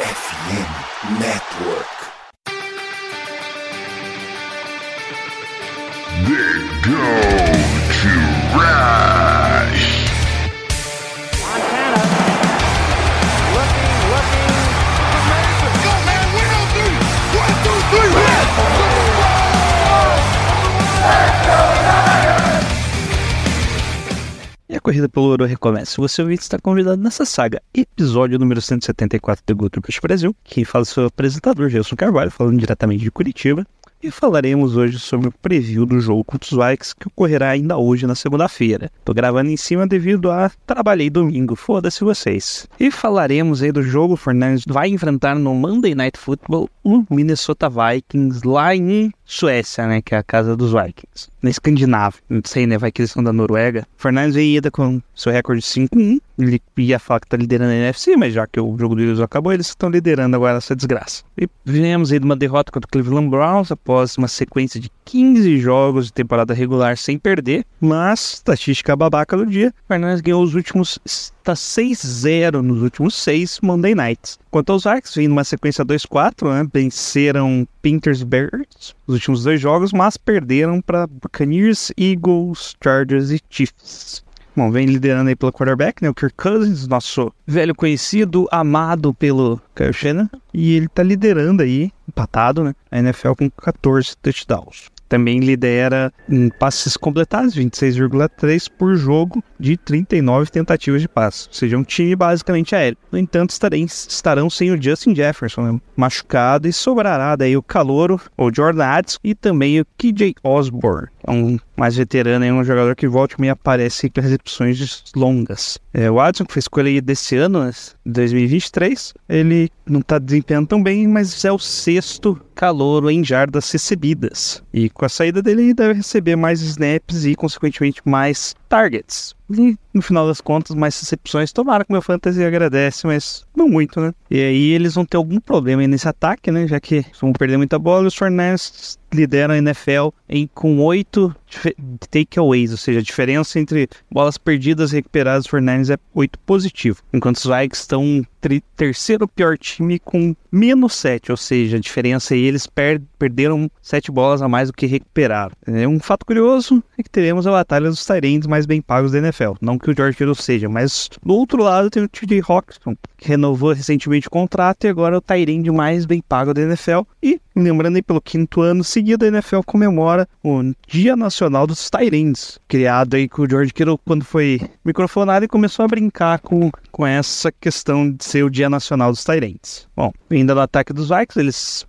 FM Network. They go corrida pelo ouro recomeça. Você ouvinte está convidado nessa saga, episódio número 174 do Guto Push Brasil. Quem fala é o seu apresentador, Gelson Carvalho, falando diretamente de Curitiba. E falaremos hoje sobre o preview do jogo contra os Vikings que ocorrerá ainda hoje na segunda-feira. Tô gravando em cima devido a trabalhei domingo, foda-se vocês. E falaremos aí do jogo, o Fernandes vai enfrentar no Monday Night Football o Minnesota Vikings lá em Suécia, né, que é a casa dos Vikings. Na Escandinávia, não sei, né, vai que eles são da Noruega. Fernandes ida com seu recorde de 5-1, ele ia falar que tá liderando a NFC, mas já que o jogo deles acabou, eles estão liderando agora essa desgraça. E viemos aí de uma derrota contra o Cleveland Browns após uma sequência de 15 jogos de temporada regular sem perder, mas estatística babaca do dia, Fernandes ganhou os últimos está 6-0 nos últimos 6 Monday Nights. Quanto aos Arcs, vem numa sequência 2-4, né? Venceram Bears nos últimos dois jogos, mas perderam para Buccaneers, Eagles, Chargers e Chiefs. Bom, vem liderando aí pelo quarterback, né? O Kirk Cousins, nosso velho conhecido, amado pelo Kyle. E ele tá liderando aí, empatado, né? A NFL com 14 touchdowns. Também lidera em passes completados, 26,3 por jogo de 39 tentativas de passe. Ou seja, um time basicamente aéreo. No entanto, estarão sem o Justin Jefferson, né? machucado, e sobrará daí o Calouro, o Jordan Addison e também o KJ Osborne. É um mais veterano, é um jogador que volta e aparece com recepções longas. É, o Addison, que foi escolha desse ano, né, 2023, ele não está desempenhando tão bem, mas é o sexto calouro em jardas recebidas. E com a saída dele, ele deve receber mais snaps e, consequentemente, mais targets. we no final das contas, mais recepções. Tomara que meu fantasy agradece, mas não muito, né? E aí eles vão ter algum problema nesse ataque, né? Já que vão perder muita bola. Os Fernandes lideram a NFL em, com oito takeaways, ou seja, a diferença entre bolas perdidas e recuperadas dos Fernandes é 8 positivo, enquanto os Vikings estão terceiro pior time com menos 7, ou seja, a diferença aí eles per perderam 7 bolas a mais do que recuperaram. É um fato curioso é que teremos a batalha dos Tyrands mais bem pagos da NFL, não que o George Kittle seja, mas do outro lado tem o TJ Hawkinson, que renovou recentemente o contrato e agora é o Tyrande mais bem pago da NFL e lembrando aí pelo quinto ano seguido a NFL comemora o Dia Nacional dos Tyrands, criado aí com o George Kittle quando foi microfonado e começou a brincar com, com essa questão de ser o Dia Nacional dos Tyrands. Bom, ainda no ataque dos Vikings, eles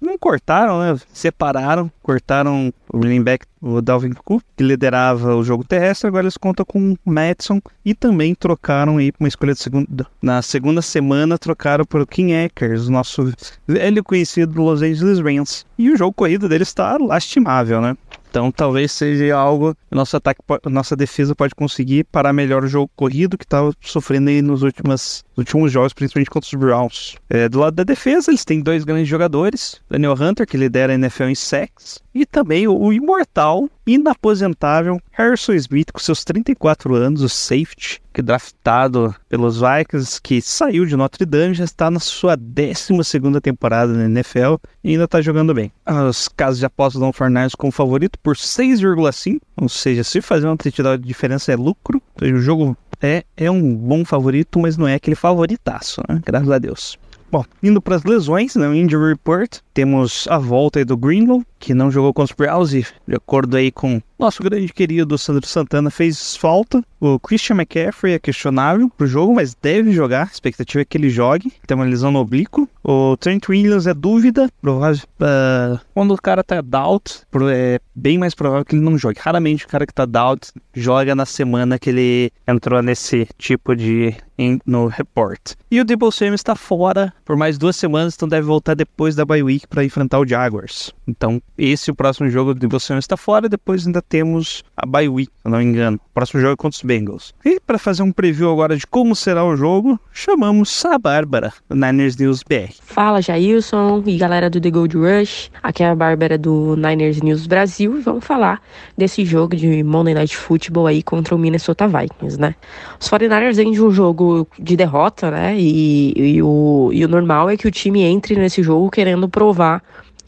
não cortaram, né? Separaram, cortaram o running back, o Dalvin Cook, que liderava o jogo terrestre, agora eles contam com o Madison e também trocaram aí uma escolha de segunda. Na segunda semana, trocaram por King Akers, nosso velho conhecido do Los Angeles Rams. E o jogo corrido dele está lastimável, né? Então talvez seja algo que nosso ataque, nossa defesa pode conseguir parar melhor o jogo corrido que estava sofrendo aí nos últimos, últimos jogos, principalmente contra os Browns. É, do lado da defesa, eles têm dois grandes jogadores: Daniel Hunter, que lidera a NFL em sacks, e também o, o imortal, inaposentável Harrison Smith, com seus 34 anos, o safety, que draftado pelos Vikings, que saiu de Notre Dame, já está na sua 12 temporada na NFL e ainda está jogando bem. Os casos de aposta dão o Fernandes como favorito por 6,5, ou seja, se fazer uma touchdown de diferença é lucro. Então, o jogo é, é um bom favorito, mas não é aquele favoritaço, né? Graças a Deus. Bom, indo para as lesões, né, Injury Report, temos a volta do Greenlow, que não jogou com os Browns e, de acordo aí com nosso grande querido Sandro Santana, fez falta. O Christian McCaffrey é questionável pro jogo, mas deve jogar. A expectativa é que ele jogue. Tem uma lesão no oblíquo. O Trent Williams é dúvida. Provável, uh, quando o cara tá doubt, é bem mais provável que ele não jogue. Raramente o cara que tá doubt joga na semana que ele entrou nesse tipo de no report. E o Debo Samuel está fora por mais duas semanas, então deve voltar depois da bye week para enfrentar o Jaguars. Então, esse é o próximo jogo de você está fora. Depois ainda temos a bye week, se não me engano. O próximo jogo é contra os Bengals. E para fazer um preview agora de como será o jogo, chamamos a Bárbara, do Niners News BR. Fala, Jailson e galera do The Gold Rush. Aqui é a Bárbara do Niners News Brasil e vamos falar desse jogo de Monday Night Football aí contra o Minnesota Vikings, né? Os 49ers vêm de um jogo de derrota, né? E, e, o, e o normal é que o time entre nesse jogo querendo provar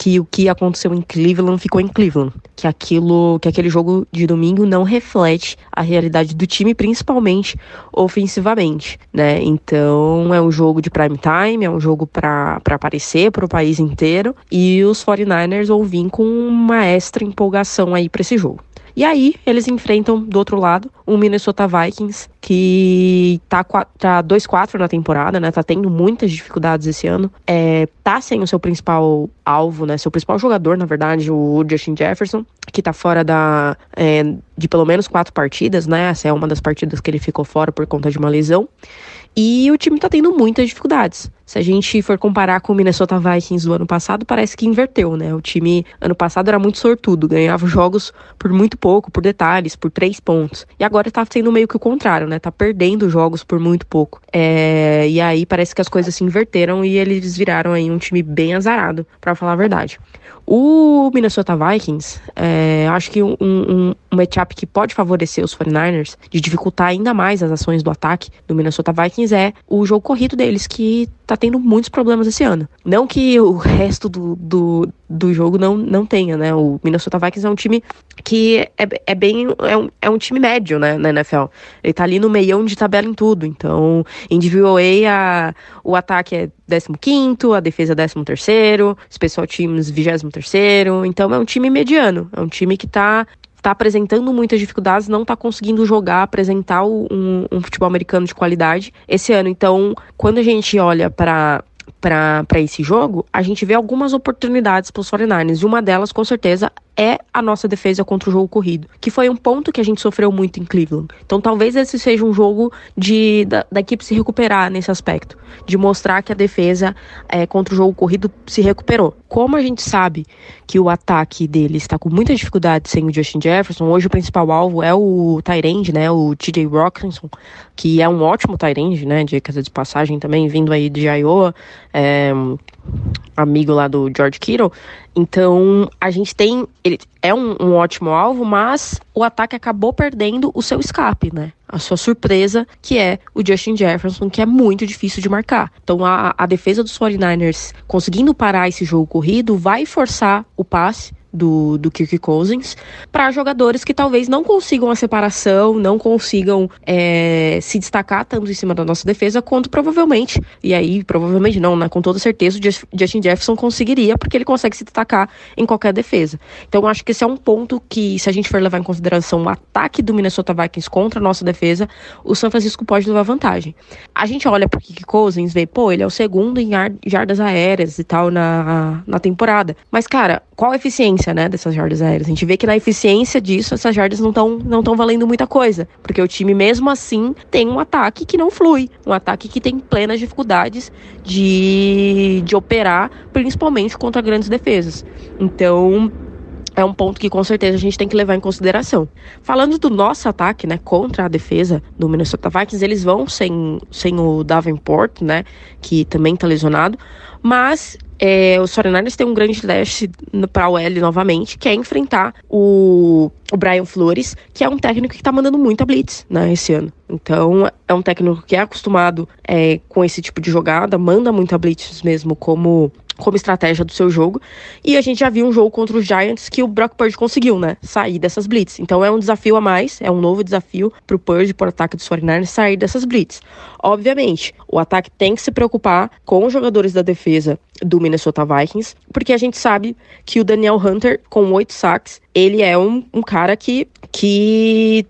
que o que aconteceu em Cleveland ficou em Cleveland, que aquilo, que aquele jogo de domingo não reflete a realidade do time, principalmente ofensivamente, né? Então é um jogo de prime time, é um jogo para aparecer para o país inteiro e os 49ers vão vir com uma extra empolgação aí para esse jogo. E aí, eles enfrentam do outro lado o Minnesota Vikings, que tá, tá 2-4 na temporada, né? Tá tendo muitas dificuldades esse ano. É, tá sem o seu principal alvo, né? Seu principal jogador, na verdade, o Justin Jefferson, que tá fora da, é, de pelo menos quatro partidas, né? Essa é uma das partidas que ele ficou fora por conta de uma lesão. E o time tá tendo muitas dificuldades. Se a gente for comparar com o Minnesota Vikings do ano passado, parece que inverteu, né? O time ano passado era muito sortudo, ganhava jogos por muito pouco, por detalhes, por três pontos. E agora tá sendo meio que o contrário, né? Tá perdendo jogos por muito pouco. É... E aí parece que as coisas se inverteram e eles viraram aí um time bem azarado, para falar a verdade. O Minnesota Vikings, é, acho que um, um, um matchup que pode favorecer os 49ers, de dificultar ainda mais as ações do ataque do Minnesota Vikings, é o jogo corrido deles, que tá tendo muitos problemas esse ano. Não que o resto do, do, do jogo não, não tenha, né? O Minnesota Vikings é um time que é, é bem. É um, é um time médio, né, na NFL. Ele tá ali no meião de tabela em tudo. Então, em DVOA, a, o ataque é 15, a defesa é 13, Special Teams 23. Então, é um time mediano. É um time que tá está apresentando muitas dificuldades, não está conseguindo jogar, apresentar um, um, futebol americano de qualidade esse ano. Então, quando a gente olha para para esse jogo, a gente vê algumas oportunidades para os 49ers. E uma delas, com certeza, é a nossa defesa contra o jogo corrido, que foi um ponto que a gente sofreu muito em Cleveland. Então talvez esse seja um jogo de da, da equipe se recuperar nesse aspecto, de mostrar que a defesa é, contra o jogo corrido se recuperou. Como a gente sabe que o ataque dele está com muita dificuldade sem o Justin Jefferson, hoje o principal alvo é o Tyrande, né, o TJ Rockinson, que é um ótimo Tyrande, né, de de passagem também, vindo aí de Iowa, é, amigo lá do George Kittle. Então, a gente tem. Ele é um, um, ótimo alvo, mas o ataque acabou perdendo o seu escape, né? A sua surpresa, que é o Justin Jefferson, que é muito difícil de marcar. Então, a, a defesa dos 49ers conseguindo parar esse jogo corrido vai forçar o passe do, do Kirk Cousins para jogadores que talvez não consigam a separação, não consigam é, se destacar tanto em cima da nossa defesa, quanto provavelmente, e aí provavelmente não, né, com toda certeza, o Justin Jefferson conseguiria, porque ele consegue se destacar em qualquer defesa. Então acho que esse é um ponto que, se a gente for levar em consideração o ataque do Minnesota Vikings contra a nossa defesa, o San Francisco pode levar vantagem. A gente olha para o Kirk Cousins, vê, pô, ele é o segundo em jardas aéreas e tal na, na temporada. Mas, cara, qual a eficiência, né, dessas jardas aéreas? A gente vê que na eficiência disso, essas jardas não estão não tão valendo muita coisa, porque o time mesmo assim tem um ataque que não flui, um ataque que tem plenas dificuldades de, de operar, principalmente contra grandes defesas. Então, é um ponto que com certeza a gente tem que levar em consideração. Falando do nosso ataque, né, contra a defesa do Minnesota Vikings, eles vão sem, sem o Davenport, né, que também tá lesionado, mas é, os 49ers têm um grande teste para o L novamente, que é enfrentar o, o Brian Flores, que é um técnico que está mandando muita blitz né, esse ano. Então, é um técnico que é acostumado é, com esse tipo de jogada, manda muita blitz mesmo como como estratégia do seu jogo. E a gente já viu um jogo contra os Giants que o Brock Purdy conseguiu, né? Sair dessas blitz. Então é um desafio a mais, é um novo desafio pro Purdy, por ataque dos 49ers, sair dessas blitz. Obviamente, o ataque tem que se preocupar com os jogadores da defesa do Minnesota Vikings, porque a gente sabe que o Daniel Hunter, com oito sacks, ele é um, um cara que, que,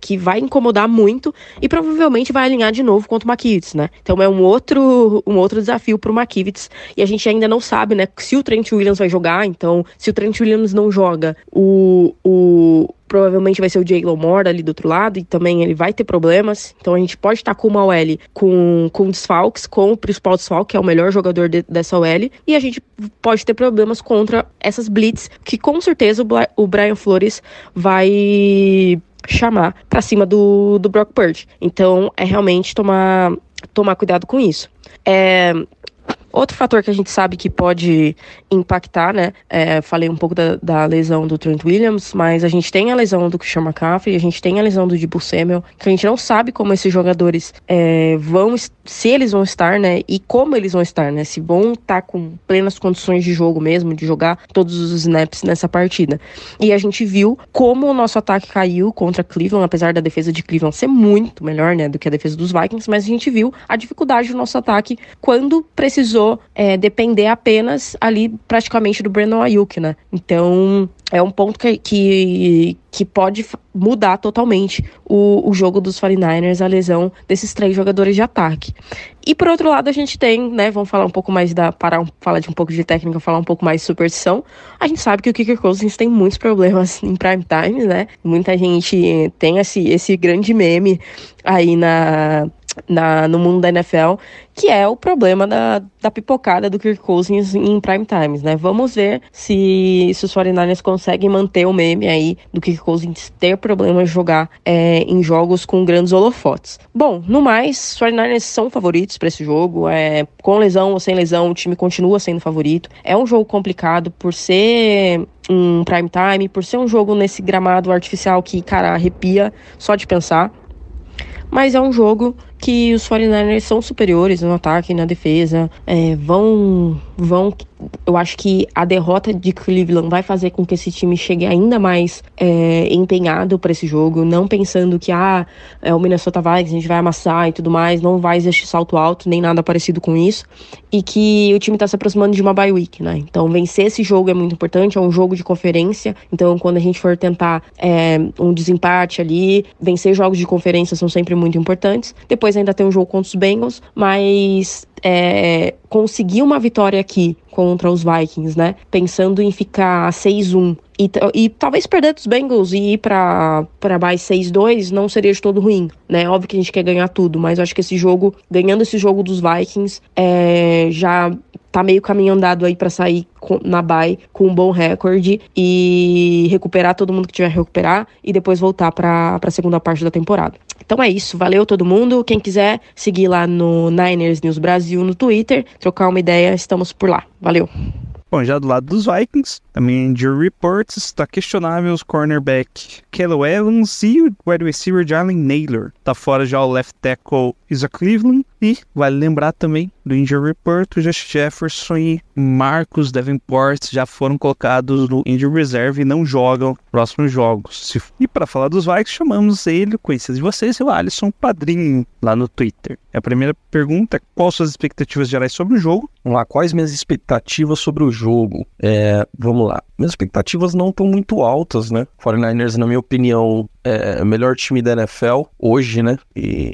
que vai incomodar muito e provavelmente vai alinhar de novo contra o McKivitz, né? Então é um outro, um outro desafio para o McKivitz e a gente ainda não sabe, né, se o Trent Williams vai jogar. Então, se o Trent Williams não joga, o, o, provavelmente vai ser o Jalen Moore ali do outro lado, e também ele vai ter problemas. Então a gente pode estar com uma OL com, com desfalques, com o principal desfalque, que é o melhor jogador de, dessa OL, e a gente pode ter problemas contra essas blitz, que com certeza o, o Brian Flores vai chamar para cima do, do Brock Purdy. Então é realmente tomar, tomar cuidado com isso. É, Outro fator que a gente sabe que pode impactar, né? É, falei um pouco da, da, lesão do Trent Williams, mas a gente tem a lesão do Christian McCaffrey, a gente tem a lesão do Debo Samuel, que a gente não sabe como esses jogadores é, vão, se eles vão estar, né? E como eles vão estar, né? Se vão estar com plenas condições de jogo mesmo, de jogar todos os snaps nessa partida. E a gente viu como o nosso ataque caiu contra Cleveland, apesar da defesa de Cleveland ser muito melhor, né? Do que a defesa dos Vikings, mas a gente viu a dificuldade do nosso ataque quando precisou precisou é, depender apenas ali praticamente do Brandon Ayuk, né? Então é um ponto que, que, que pode mudar totalmente o, o jogo dos 49ers, a lesão desses três jogadores de ataque. E por outro lado, a gente tem, né? Vamos falar um pouco mais da. Parar, falar de um pouco de técnica, falar um pouco mais de superstição. A gente sabe que o Kicker Cousins tem muitos problemas em prime time, né? Muita gente tem esse, esse grande meme aí na, na, no mundo da NFL, que é o problema da, da pipocada do Kirk Cousins em prime times, né? Vamos ver se, se os 49ers conseguem manter o meme aí do Kirk Cousins ter problema jogar é, em jogos com grandes holofotes. Bom, no mais, os 49ers são favoritos para esse jogo, é, com lesão ou sem lesão, o time continua sendo favorito. É um jogo complicado por ser um prime time, por ser um jogo nesse gramado artificial que, cara, arrepia só de pensar mas é um jogo que os 49ers são superiores no ataque e na defesa, é, vão, vão eu acho que a derrota de Cleveland vai fazer com que esse time chegue ainda mais é, empenhado para esse jogo, não pensando que ah, é o Minnesota Vikings, a gente vai amassar e tudo mais, não vai existir salto alto, nem nada parecido com isso, e que o time está se aproximando de uma bye week, né? Então vencer esse jogo é muito importante, é um jogo de conferência, então quando a gente for tentar é, um desempate ali, vencer jogos de conferência são sempre muito importantes. Depois ainda tem um jogo contra os Bengals, mas é, conseguir uma vitória aqui contra os Vikings, né? Pensando em ficar 6-1 e, e, talvez perder dos Bengals e ir para mais 6-2 não seria de todo ruim, né? Óbvio que a gente quer ganhar tudo, mas acho que esse jogo, ganhando esse jogo dos Vikings, é, já tá meio caminho andado aí para sair com, na bye com um bom recorde e recuperar todo mundo que tiver a recuperar e depois voltar para a segunda parte da temporada. Então é isso, valeu todo mundo. Quem quiser seguir lá no Niners News Brasil no Twitter, trocar uma ideia, estamos por lá. Valeu. Bom, já do lado dos Vikings, também injury reports, está questionável os cornerback Kelly Evans e o wide receiver Jalen Naylor. Tá fora já o left tackle Isa Cleveland e vale lembrar também do injury report, o Josh Jefferson e Marcos Davenport já foram colocados no injury reserve e não jogam próximos jogos. E para falar dos Vikings, chamamos ele, conhecido de vocês, o Alisson Padrinho, lá no Twitter. A primeira pergunta, quais suas expectativas gerais sobre o jogo? Vamos lá, quais minhas expectativas sobre o jogo? É, vamos lá, minhas expectativas não estão muito altas, né? 49ers, na minha opinião, é o melhor time da NFL hoje, né? E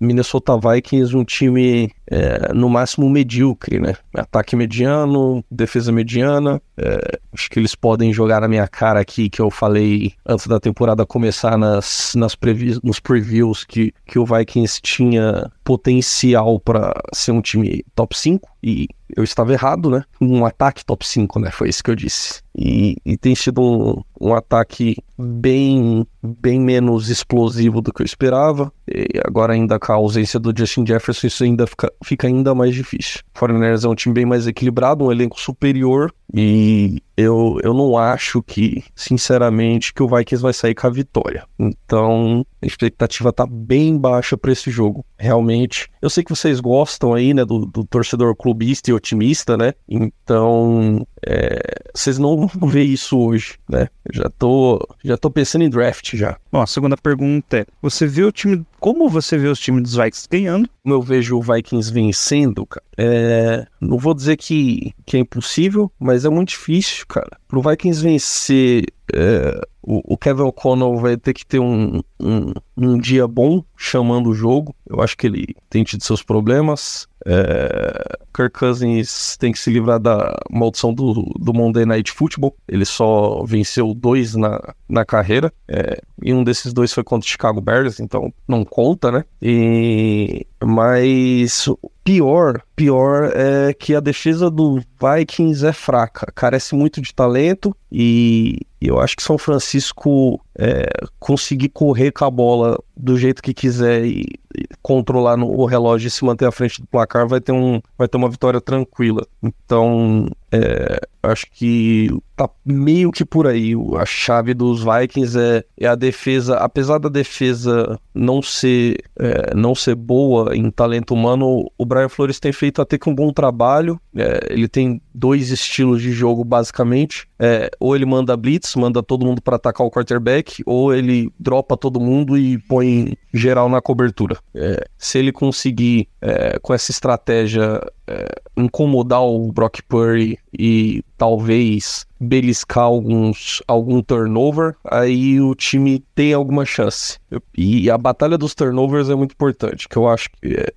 Minnesota Vikings um time é, no máximo medíocre, né? Ataque mediano, defesa mediana. É, acho que eles podem jogar na minha cara aqui que eu falei antes da temporada começar nas, nas previ nos previews que, que o Vikings tinha potencial para ser um time top 5 e eu estava errado, né? Um ataque top 5, né? Foi isso que eu disse. E, e tem sido um, um ataque bem, bem menos explosivo do que eu esperava. E agora ainda com a ausência do Justin Jefferson, isso ainda fica, fica ainda mais difícil. O Foreigners é um time bem mais equilibrado, um elenco superior e eu, eu não acho que, sinceramente, que o Vikings vai sair com a vitória. Então, a expectativa tá bem baixa para esse jogo. Realmente, eu sei que vocês gostam aí, né, do, do torcedor clubista e otimista, né? Então, é, vocês não vão ver isso hoje, né? Eu já tô, já tô pensando em draft já. Bom, a segunda pergunta é: você vê o time. Como você vê os times dos Vikings ganhando? Como eu vejo o Vikings vencendo, cara, é, não vou dizer que, que é impossível, mas é muito difícil, cara. Pro Vikings vencer é, o, o, Kevin O'Connell vai ter que ter um, um, um, dia bom chamando o jogo. Eu acho que ele tem tido seus problemas. É, Kirk Cousins tem que se livrar da maldição do, do Monday Night Football. Ele só venceu dois na, na carreira. É, e um desses dois foi contra o Chicago Bears, então não conta, né? E, mas pior, pior é que a defesa do Vikings é fraca, carece muito de talento e eu acho que São Francisco é, conseguir correr com a bola do jeito que quiser e, e controlar no, o relógio e se manter à frente do placar vai ter, um, vai ter uma vitória tranquila. Então, é, acho que tá meio que por aí. A chave dos Vikings é, é a defesa. Apesar da defesa não ser, é, não ser boa em talento humano, o Brian Flores tem feito até que um bom trabalho. É, ele tem dois estilos de jogo, basicamente. É, ou ele manda blitz, manda todo mundo para atacar o quarterback, ou ele dropa todo mundo e põe geral na cobertura. É, se ele conseguir, é, com essa estratégia, incomodar o Brock Purdy e talvez beliscar alguns, algum turnover, aí o time tem alguma chance. E a batalha dos turnovers é muito importante, que eu acho que é,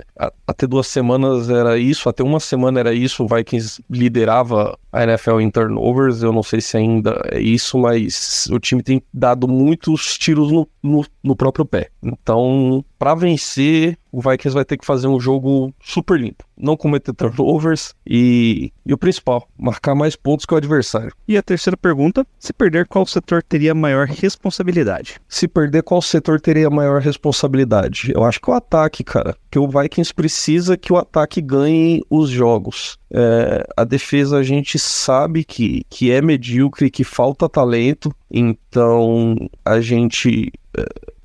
até duas semanas era isso, até uma semana era isso, o Vikings liderava a NFL em turnovers, eu não sei se ainda é isso, mas o time tem dado muitos tiros no, no, no próprio pé. Então, para vencer, o Vikings vai ter que fazer um jogo super limpo. Não cometer turnovers e, e o principal, marcar mais pontos que o adversário. E a terceira pergunta: se perder, qual setor teria maior responsabilidade? Se perder, qual setor teria maior responsabilidade? Eu acho que o ataque, cara. Que o Vikings precisa que o ataque ganhe os jogos. É, a defesa a gente sabe que, que é medíocre, que falta talento, então a gente.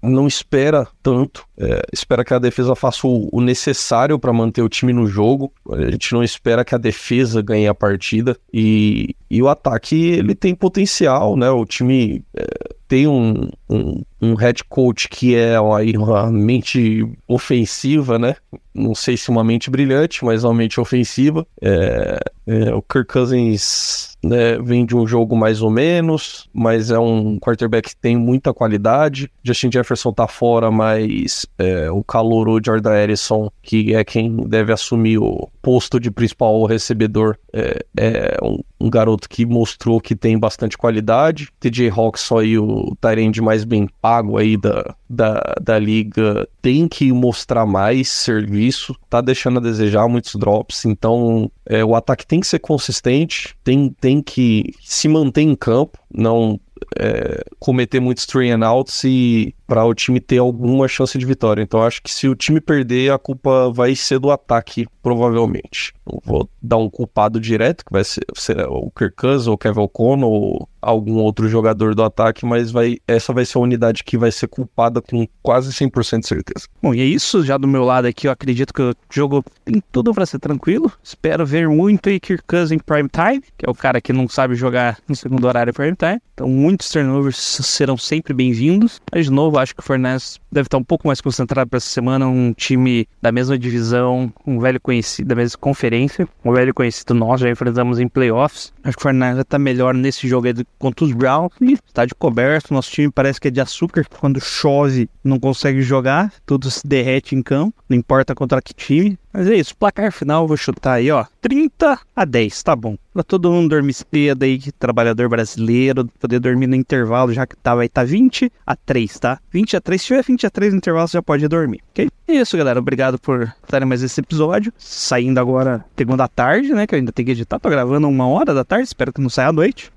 Não espera tanto, é, espera que a defesa faça o, o necessário para manter o time no jogo. A gente não espera que a defesa ganhe a partida e, e o ataque ele tem potencial, né? O time é, tem um, um, um, head coach que é uma mente ofensiva, né? Não sei se uma mente brilhante, mas uma mente ofensiva. É, é, o Kirk Cousins né, vem de um jogo mais ou menos, mas é um quarterback que tem muita qualidade. Justin Jefferson tá fora, mas é, o calor Jordan Harrison, que é quem deve assumir o posto de principal recebedor, é, é um, um, garoto que mostrou que tem bastante qualidade. TJ Hawks aí o Tyrande mais bem pago aí da, da, da liga, tem que mostrar mais serviço, tá deixando a desejar muitos drops, então é, o ataque tem que ser consistente, tem, tem que se manter em campo, não é, cometer muitos three and outs e para o time ter alguma chance de vitória. Então acho que se o time perder, a culpa vai ser do ataque, provavelmente. Vou dar um culpado direto, que vai ser, ser o Kirk Cousins, ou o Kevin O'Connell, ou algum outro jogador do ataque, mas vai, essa vai ser a unidade que vai ser culpada com quase 100% de certeza. Bom, e é isso. Já do meu lado aqui, eu acredito que o jogo tem tudo para ser tranquilo. Espero ver muito aí Kirk Cousins em prime time, que é o cara que não sabe jogar no segundo horário prime time. Então muitos turnovers serão sempre bem-vindos. Mas de novo, acho que o Fornés deve estar um pouco mais concentrado para essa semana. Um time da mesma divisão, um velho conhecido, da mesma conferência, um velho conhecido nós, já enfrentamos em playoffs. Acho que o Fornés está melhor nesse jogo aí contra os Browns. Está de coberto, nosso time parece que é de açúcar. Quando chove, não consegue jogar, tudo se derrete em campo, não importa contra que time. Mas é isso, placar final vou chutar aí, ó. 30 a 10, tá bom. Pra todo mundo dormir cedo aí, trabalhador brasileiro, poder dormir no intervalo, já que tá, vai estar tá 20 a 3, tá? 20 a 3, se tiver 20 a 3 no intervalo, você já pode dormir, ok? É isso, galera. Obrigado por estarem mais esse episódio. Saindo agora segunda tarde, né? Que eu ainda tenho que editar. Tô gravando uma hora da tarde, espero que não saia à noite.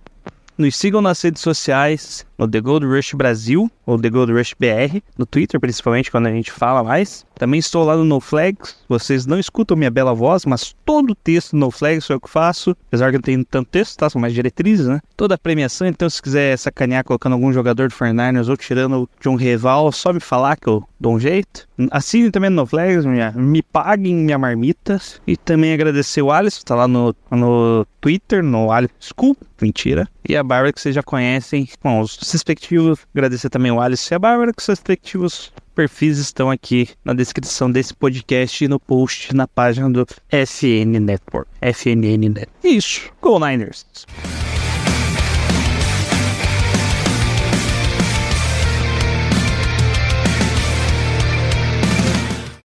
Nos sigam nas redes sociais, no The Gold Rush Brasil, ou The Gold Rush BR, no Twitter principalmente, quando a gente fala mais. Também estou lá no NoFlags, vocês não escutam minha bela voz, mas todo o texto no NoFlags sou eu que faço, apesar que não tenho tanto texto, tá? São mais diretrizes, né? Toda a premiação, então se quiser sacanear colocando algum jogador do 49ers ou tirando de um rival, só me falar que eu dou um jeito. Assinem também no NoFlags, minha, me paguem minha marmita. E também agradecer o Alisson, tá lá no, no Twitter, no Alisson School, mentira. E a Bárbara que vocês já conhecem, bom, os respectivos, agradecer também o Alisson e a Bárbara, que os respectivos perfis estão aqui na descrição desse podcast e no post na página do FN Network. FNN Net. Isso. Go Niners!